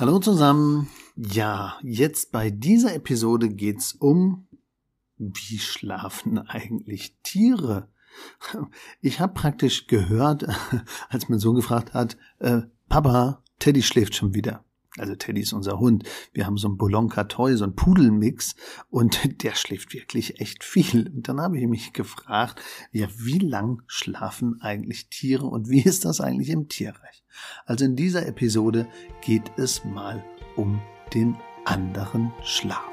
Hallo zusammen. Ja, jetzt bei dieser Episode geht's um, wie schlafen eigentlich Tiere? Ich habe praktisch gehört, als mein Sohn gefragt hat, äh, Papa, Teddy schläft schon wieder. Also Teddy ist unser Hund. Wir haben so einen Bolonka Toy, so einen Pudelmix und der schläft wirklich echt viel. Und dann habe ich mich gefragt, ja, wie lang schlafen eigentlich Tiere und wie ist das eigentlich im Tierreich? Also in dieser Episode geht es mal um den anderen Schlaf.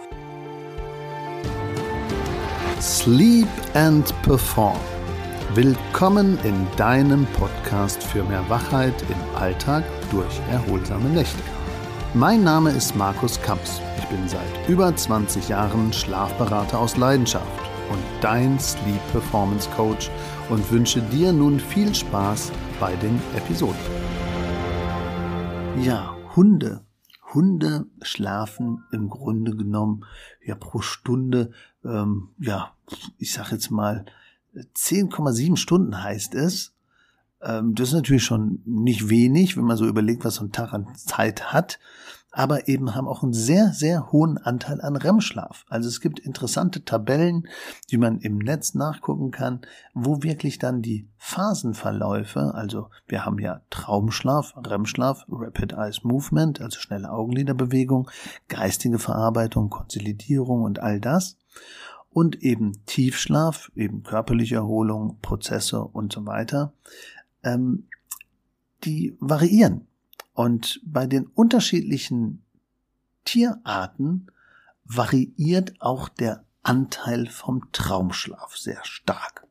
Sleep and Perform. Willkommen in deinem Podcast für mehr Wachheit im Alltag durch erholsame Nächte. Mein Name ist Markus Kamps. Ich bin seit über 20 Jahren Schlafberater aus Leidenschaft und dein Sleep Performance Coach und wünsche dir nun viel Spaß bei den Episoden. Ja, Hunde. Hunde schlafen im Grunde genommen ja pro Stunde, ähm, ja, ich sag jetzt mal 10,7 Stunden heißt es. Ähm, das ist natürlich schon nicht wenig, wenn man so überlegt, was so ein Tag an Zeit hat. Aber eben haben auch einen sehr, sehr hohen Anteil an REM-Schlaf. Also es gibt interessante Tabellen, die man im Netz nachgucken kann, wo wirklich dann die Phasenverläufe, also wir haben ja Traumschlaf, REM-Schlaf, Rapid Eyes Movement, also schnelle Augenliderbewegung, geistige Verarbeitung, Konsolidierung und all das. Und eben Tiefschlaf, eben körperliche Erholung, Prozesse und so weiter, ähm, die variieren. Und bei den unterschiedlichen Tierarten variiert auch der Anteil vom Traumschlaf sehr stark.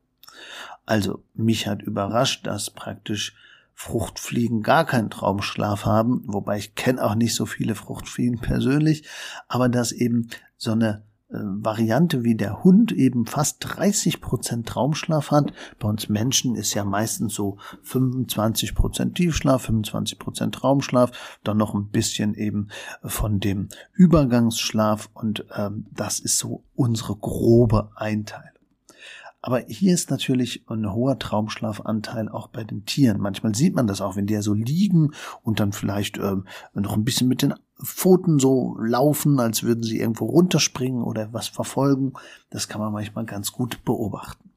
Also mich hat überrascht, dass praktisch Fruchtfliegen gar keinen Traumschlaf haben, wobei ich kenne auch nicht so viele Fruchtfliegen persönlich, aber dass eben so eine Variante wie der Hund eben fast 30 Prozent Traumschlaf hat. Bei uns Menschen ist ja meistens so 25 Prozent Tiefschlaf, 25 Prozent Traumschlaf, dann noch ein bisschen eben von dem Übergangsschlaf und ähm, das ist so unsere grobe Einteilung. Aber hier ist natürlich ein hoher Traumschlafanteil auch bei den Tieren. Manchmal sieht man das auch, wenn die ja so liegen und dann vielleicht ähm, noch ein bisschen mit den Pfoten so laufen, als würden sie irgendwo runterspringen oder was verfolgen. Das kann man manchmal ganz gut beobachten.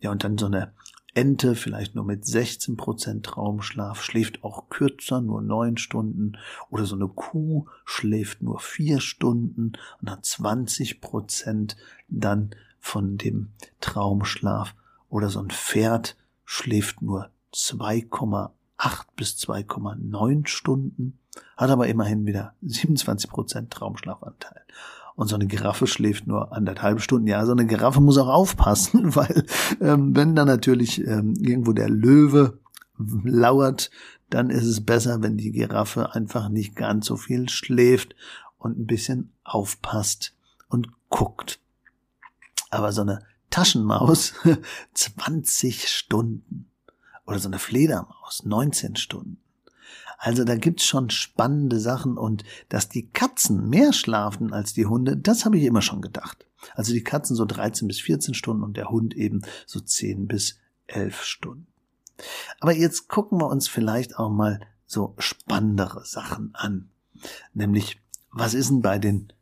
Ja, und dann so eine Ente, vielleicht nur mit 16 Prozent Traumschlaf, schläft auch kürzer, nur neun Stunden. Oder so eine Kuh schläft nur vier Stunden und hat 20 Prozent dann von dem Traumschlaf. Oder so ein Pferd schläft nur 2,8 bis 2,9 Stunden hat aber immerhin wieder 27 Prozent Traumschlafanteil. Und so eine Giraffe schläft nur anderthalb Stunden. Ja, so eine Giraffe muss auch aufpassen, weil ähm, wenn da natürlich ähm, irgendwo der Löwe lauert, dann ist es besser, wenn die Giraffe einfach nicht ganz so viel schläft und ein bisschen aufpasst und guckt. Aber so eine Taschenmaus 20 Stunden oder so eine Fledermaus 19 Stunden also da gibt's schon spannende Sachen und dass die Katzen mehr schlafen als die Hunde, das habe ich immer schon gedacht. Also die Katzen so 13 bis 14 Stunden und der Hund eben so 10 bis 11 Stunden. Aber jetzt gucken wir uns vielleicht auch mal so spannendere Sachen an. Nämlich, was ist denn bei den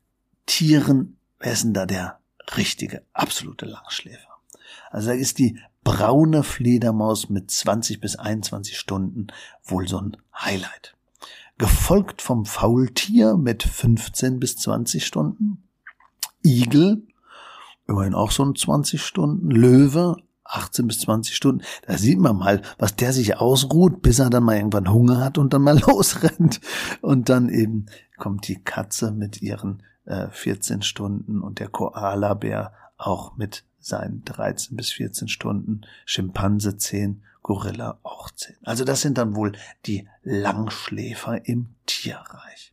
Tieren, wer ist denn da der richtige, absolute Langschläfer? Also da ist die braune Fledermaus mit 20 bis 21 Stunden wohl so ein Highlight. Gefolgt vom Faultier mit 15 bis 20 Stunden. Igel, immerhin auch so ein 20 Stunden. Löwe, 18 bis 20 Stunden. Da sieht man mal, was der sich ausruht, bis er dann mal irgendwann Hunger hat und dann mal losrennt. Und dann eben kommt die Katze mit ihren äh, 14 Stunden und der Koala-Bär auch mit seien 13 bis 14 Stunden, Schimpanse 10, Gorilla auch 10. Also das sind dann wohl die Langschläfer im Tierreich.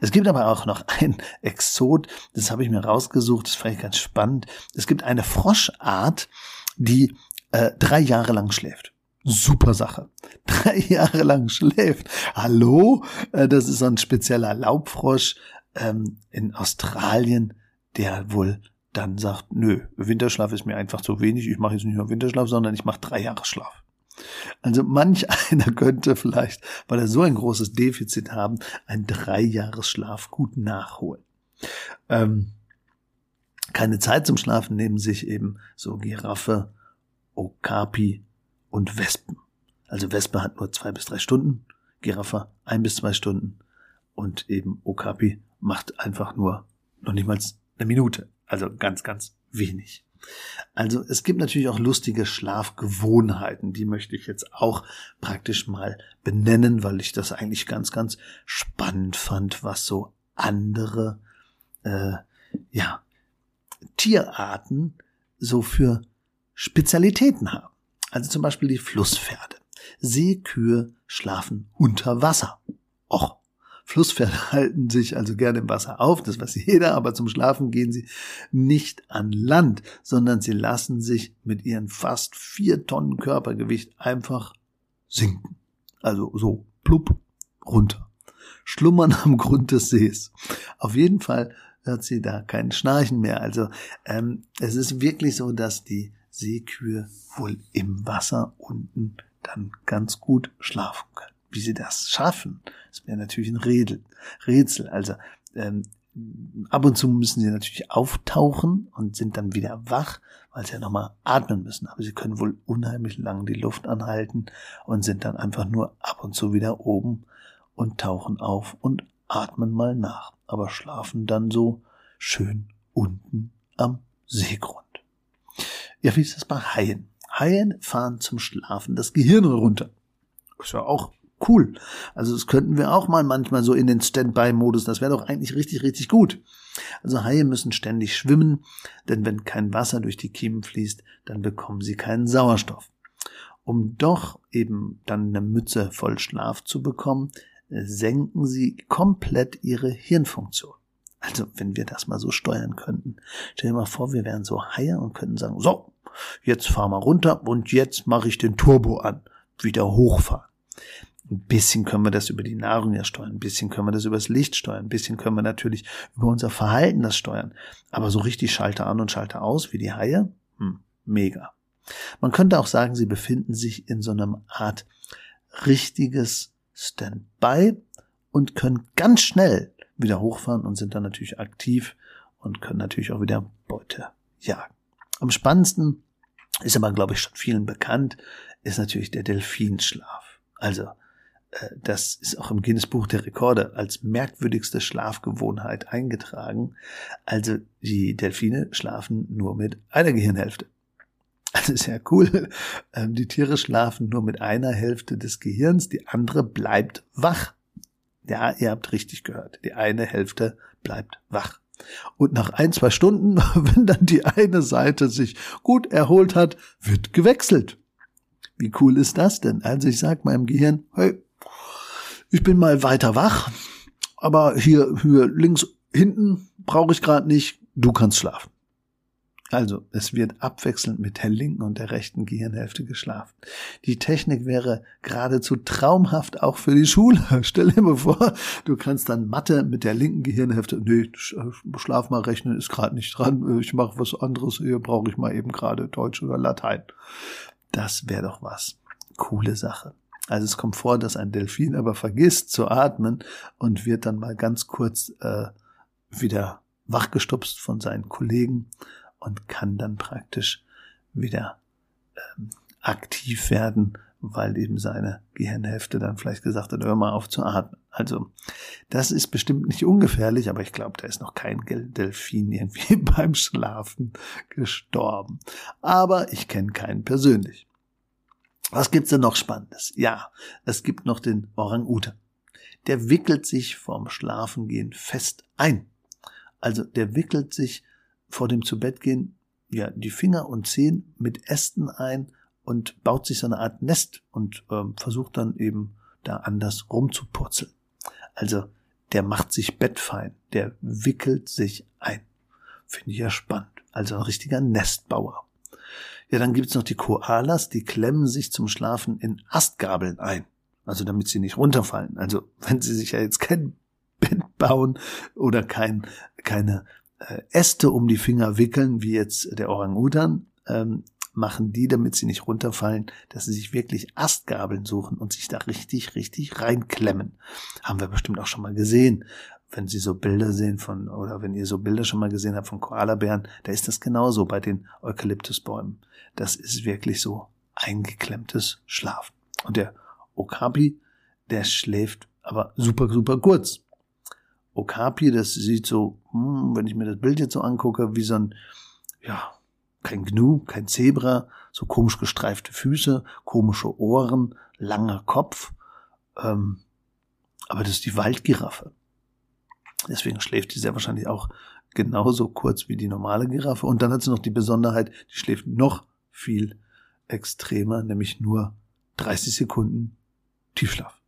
Es gibt aber auch noch ein Exot, das habe ich mir rausgesucht, das fand ich ganz spannend. Es gibt eine Froschart, die äh, drei Jahre lang schläft. Super Sache. Drei Jahre lang schläft. Hallo? Äh, das ist so ein spezieller Laubfrosch ähm, in Australien, der wohl dann sagt, nö, Winterschlaf ist mir einfach zu wenig, ich mache jetzt nicht nur Winterschlaf, sondern ich mache drei Jahre Schlaf. Also manch einer könnte vielleicht, weil er so ein großes Defizit haben, ein Dreijahresschlaf gut nachholen. Ähm, keine Zeit zum Schlafen nehmen sich eben so Giraffe, Okapi und Wespen. Also Wespe hat nur zwei bis drei Stunden, Giraffe ein bis zwei Stunden und eben Okapi macht einfach nur noch nicht mal eine Minute. Also ganz, ganz wenig. Also es gibt natürlich auch lustige Schlafgewohnheiten, die möchte ich jetzt auch praktisch mal benennen, weil ich das eigentlich ganz, ganz spannend fand, was so andere äh, ja, Tierarten so für Spezialitäten haben. Also zum Beispiel die Flusspferde. Seekühe schlafen unter Wasser. Och, Flusspferde halten sich also gerne im Wasser auf, das weiß jeder, aber zum Schlafen gehen sie nicht an Land, sondern sie lassen sich mit ihren fast vier Tonnen Körpergewicht einfach sinken. Also so plupp runter. Schlummern am Grund des Sees. Auf jeden Fall hört sie da kein Schnarchen mehr. Also ähm, es ist wirklich so, dass die Seekühe wohl im Wasser unten dann ganz gut schlafen können. Wie sie das schaffen, ist mir natürlich ein Rätsel. Rätsel. Also ähm, ab und zu müssen sie natürlich auftauchen und sind dann wieder wach, weil sie ja nochmal atmen müssen. Aber sie können wohl unheimlich lang die Luft anhalten und sind dann einfach nur ab und zu wieder oben und tauchen auf und atmen mal nach, aber schlafen dann so schön unten am Seegrund. Ja, wie ist das bei Haien? Haien fahren zum Schlafen das Gehirn runter. Ist ja auch cool. Also das könnten wir auch mal manchmal so in den Standby-Modus. Das wäre doch eigentlich richtig, richtig gut. Also Haie müssen ständig schwimmen, denn wenn kein Wasser durch die Kiemen fließt, dann bekommen sie keinen Sauerstoff. Um doch eben dann eine Mütze voll Schlaf zu bekommen, senken sie komplett ihre Hirnfunktion. Also, wenn wir das mal so steuern könnten. Stell dir mal vor, wir wären so Haie und könnten sagen, so, jetzt fahr mal runter und jetzt mache ich den Turbo an. Wieder hochfahren. Ein bisschen können wir das über die Nahrung ja steuern, ein bisschen können wir das über das Licht steuern, ein bisschen können wir natürlich über unser Verhalten das steuern. Aber so richtig Schalter an und Schalter aus wie die Haie, hm, mega. Man könnte auch sagen, sie befinden sich in so einem Art richtiges Standby und können ganz schnell wieder hochfahren und sind dann natürlich aktiv und können natürlich auch wieder Beute jagen. Am spannendsten ist aber, glaube ich, schon vielen bekannt, ist natürlich der Delfinschlaf. Also, das ist auch im Guinness Buch der Rekorde als merkwürdigste Schlafgewohnheit eingetragen. Also, die Delfine schlafen nur mit einer Gehirnhälfte. Das ist ja cool. Ähm, die Tiere schlafen nur mit einer Hälfte des Gehirns, die andere bleibt wach. Ja, ihr habt richtig gehört. Die eine Hälfte bleibt wach. Und nach ein, zwei Stunden, wenn dann die eine Seite sich gut erholt hat, wird gewechselt. Wie cool ist das denn? Also ich sag meinem Gehirn, hey, ich bin mal weiter wach, aber hier, hier links hinten brauche ich gerade nicht, du kannst schlafen. Also, es wird abwechselnd mit der linken und der rechten Gehirnhälfte geschlafen. Die Technik wäre geradezu traumhaft auch für die Schule. Stell dir mal vor, du kannst dann Mathe mit der linken Gehirnhälfte, nee, schlaf mal rechnen ist gerade nicht dran, ich mache was anderes, hier brauche ich mal eben gerade Deutsch oder Latein. Das wäre doch was. Coole Sache. Also es kommt vor, dass ein Delfin aber vergisst zu atmen und wird dann mal ganz kurz äh, wieder wachgestupst von seinen Kollegen und kann dann praktisch wieder ähm, aktiv werden, weil eben seine Gehirnhälfte dann vielleicht gesagt hat, hör mal auf zu atmen. Also das ist bestimmt nicht ungefährlich, aber ich glaube, da ist noch kein Delfin irgendwie beim Schlafen gestorben. Aber ich kenne keinen persönlich. Was gibt's denn noch Spannendes? Ja, es gibt noch den Orang-Utan. Der wickelt sich vorm Schlafengehen fest ein. Also der wickelt sich vor dem Zubettgehen ja die Finger und Zehen mit Ästen ein und baut sich so eine Art Nest und ähm, versucht dann eben da anders rumzupurzeln. Also der macht sich bettfein, der wickelt sich ein. Finde ich ja spannend. Also ein richtiger Nestbauer. Ja, dann gibt's noch die Koalas, die klemmen sich zum Schlafen in Astgabeln ein. Also damit sie nicht runterfallen. Also wenn sie sich ja jetzt kein Bett bauen oder kein, keine äh, Äste um die Finger wickeln, wie jetzt der Orang-Utan, ähm, machen die, damit sie nicht runterfallen, dass sie sich wirklich Astgabeln suchen und sich da richtig, richtig reinklemmen. Haben wir bestimmt auch schon mal gesehen. Wenn Sie so Bilder sehen von, oder wenn ihr so Bilder schon mal gesehen habt von Koalabären, da ist das genauso bei den Eukalyptusbäumen. Das ist wirklich so eingeklemmtes Schlafen. Und der Okapi, der schläft aber super, super kurz. Okapi, das sieht so, hm, wenn ich mir das Bild jetzt so angucke, wie so ein, ja, kein Gnu, kein Zebra, so komisch gestreifte Füße, komische Ohren, langer Kopf. Ähm, aber das ist die Waldgiraffe. Deswegen schläft die sehr wahrscheinlich auch genauso kurz wie die normale Giraffe. Und dann hat sie noch die Besonderheit, die schläft noch viel extremer, nämlich nur 30 Sekunden Tiefschlaf.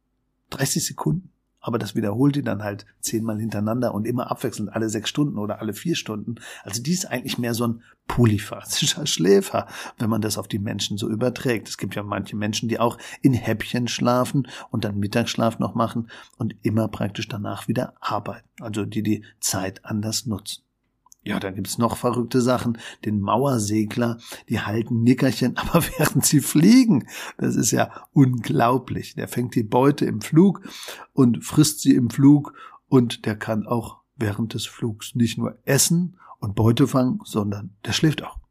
30 Sekunden aber das wiederholt die dann halt zehnmal hintereinander und immer abwechselnd alle sechs Stunden oder alle vier Stunden. Also die ist eigentlich mehr so ein polyphasischer Schläfer, wenn man das auf die Menschen so überträgt. Es gibt ja manche Menschen, die auch in Häppchen schlafen und dann Mittagsschlaf noch machen und immer praktisch danach wieder arbeiten. Also die die Zeit anders nutzen. Ja, da gibt's noch verrückte Sachen. Den Mauersegler, die halten Nickerchen, aber während sie fliegen. Das ist ja unglaublich. Der fängt die Beute im Flug und frisst sie im Flug und der kann auch während des Flugs nicht nur essen und Beute fangen, sondern der schläft auch.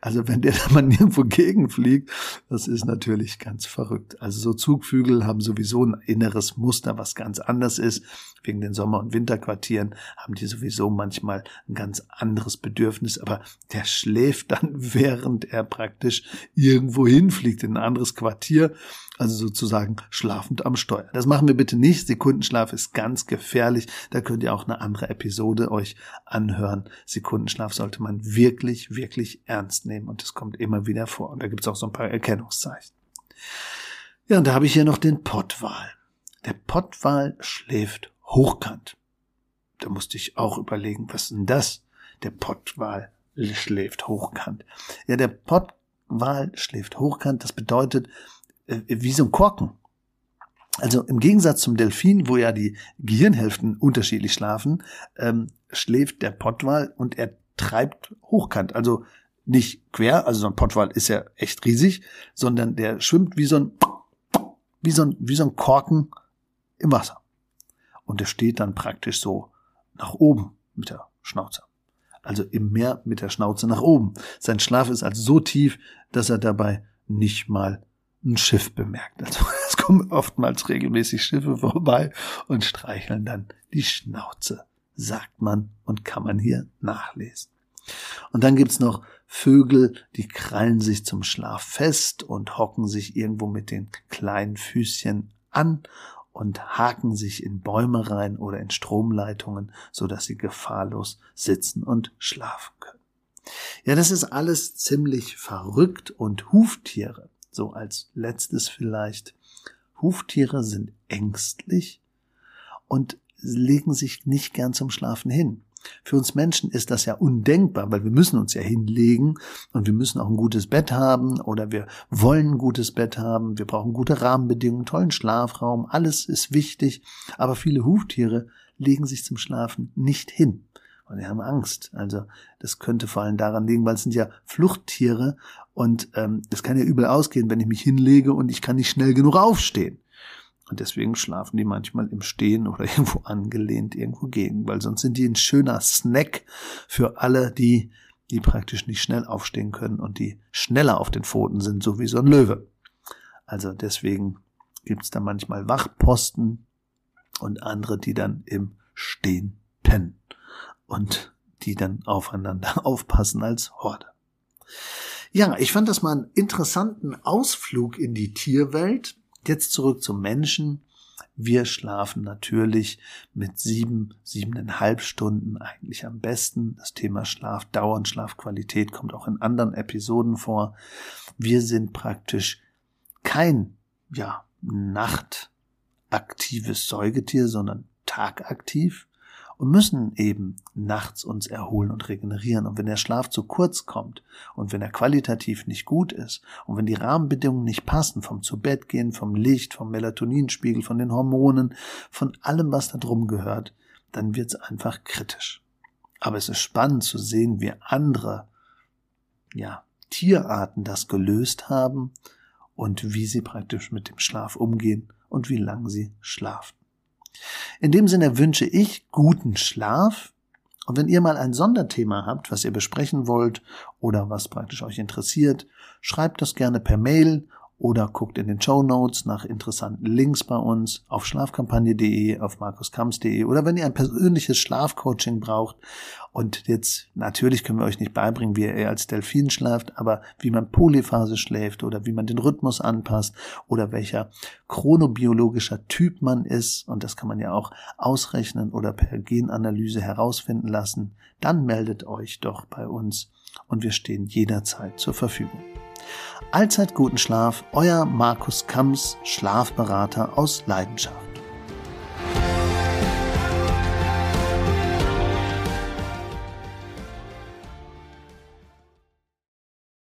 Also wenn der da mal nirgendwo gegenfliegt, das ist natürlich ganz verrückt. Also so Zugvögel haben sowieso ein inneres Muster, was ganz anders ist. Wegen den Sommer- und Winterquartieren haben die sowieso manchmal ein ganz anderes Bedürfnis, aber der schläft dann, während er praktisch irgendwo hinfliegt in ein anderes Quartier also sozusagen schlafend am Steuer. Das machen wir bitte nicht. Sekundenschlaf ist ganz gefährlich. Da könnt ihr auch eine andere Episode euch anhören. Sekundenschlaf sollte man wirklich, wirklich ernst nehmen und es kommt immer wieder vor. Und da gibt es auch so ein paar Erkennungszeichen. Ja, und da habe ich hier noch den Pottwal. Der Pottwal schläft hochkant. Da musste ich auch überlegen, was ist denn das? Der Pottwal schläft hochkant. Ja, der Pottwal schläft hochkant. Das bedeutet, wie so ein Korken. Also im Gegensatz zum Delfin, wo ja die Gehirnhälften unterschiedlich schlafen, ähm, schläft der Pottwal und er treibt hochkant. Also nicht quer, also so ein Pottwal ist ja echt riesig, sondern der schwimmt wie so ein, wie so ein, wie so ein Korken im Wasser. Und der steht dann praktisch so nach oben mit der Schnauze. Also im Meer mit der Schnauze nach oben. Sein Schlaf ist also so tief, dass er dabei nicht mal ein Schiff bemerkt. Also es kommen oftmals regelmäßig Schiffe vorbei und streicheln dann die Schnauze, sagt man und kann man hier nachlesen. Und dann gibt's noch Vögel, die krallen sich zum Schlaf fest und hocken sich irgendwo mit den kleinen Füßchen an und haken sich in Bäume rein oder in Stromleitungen, so dass sie gefahrlos sitzen und schlafen können. Ja, das ist alles ziemlich verrückt und Huftiere so als letztes vielleicht. Huftiere sind ängstlich und legen sich nicht gern zum Schlafen hin. Für uns Menschen ist das ja undenkbar, weil wir müssen uns ja hinlegen und wir müssen auch ein gutes Bett haben oder wir wollen ein gutes Bett haben, wir brauchen gute Rahmenbedingungen, tollen Schlafraum, alles ist wichtig, aber viele Huftiere legen sich zum Schlafen nicht hin. Und die haben Angst. Also das könnte vor allem daran liegen, weil es sind ja Fluchttiere und ähm, das kann ja übel ausgehen, wenn ich mich hinlege und ich kann nicht schnell genug aufstehen. Und deswegen schlafen die manchmal im Stehen oder irgendwo angelehnt irgendwo gegen, weil sonst sind die ein schöner Snack für alle, die, die praktisch nicht schnell aufstehen können und die schneller auf den Pfoten sind, so wie so ein Löwe. Also deswegen gibt's da manchmal Wachposten und andere, die dann im Stehen pennen und die dann aufeinander aufpassen als Horde. Ja, ich fand das mal einen interessanten Ausflug in die Tierwelt. Jetzt zurück zum Menschen. Wir schlafen natürlich mit sieben, siebeneinhalb Stunden eigentlich am besten. Das Thema Schlafdauer und Schlafqualität kommt auch in anderen Episoden vor. Wir sind praktisch kein, ja, nachtaktives Säugetier, sondern tagaktiv und müssen eben nachts uns erholen und regenerieren. Und wenn der Schlaf zu kurz kommt und wenn er qualitativ nicht gut ist und wenn die Rahmenbedingungen nicht passen, vom zu Bett gehen, vom Licht, vom Melatoninspiegel, von den Hormonen, von allem, was da drum gehört, dann wird es einfach kritisch. Aber es ist spannend zu sehen, wie andere, ja, Tierarten das gelöst haben und wie sie praktisch mit dem Schlaf umgehen und wie lange sie schlafen. In dem Sinne wünsche ich guten Schlaf. Und wenn ihr mal ein Sonderthema habt, was ihr besprechen wollt oder was praktisch euch interessiert, schreibt das gerne per Mail oder guckt in den Show Notes nach interessanten Links bei uns auf schlafkampagne.de, auf markuskams.de oder wenn ihr ein persönliches Schlafcoaching braucht. Und jetzt natürlich können wir euch nicht beibringen, wie ihr als Delfin schlaft, aber wie man Polyphase schläft oder wie man den Rhythmus anpasst oder welcher chronobiologischer Typ man ist. Und das kann man ja auch ausrechnen oder per Genanalyse herausfinden lassen, dann meldet euch doch bei uns und wir stehen jederzeit zur Verfügung. Allzeit guten Schlaf, euer Markus Kams, Schlafberater aus Leidenschaft.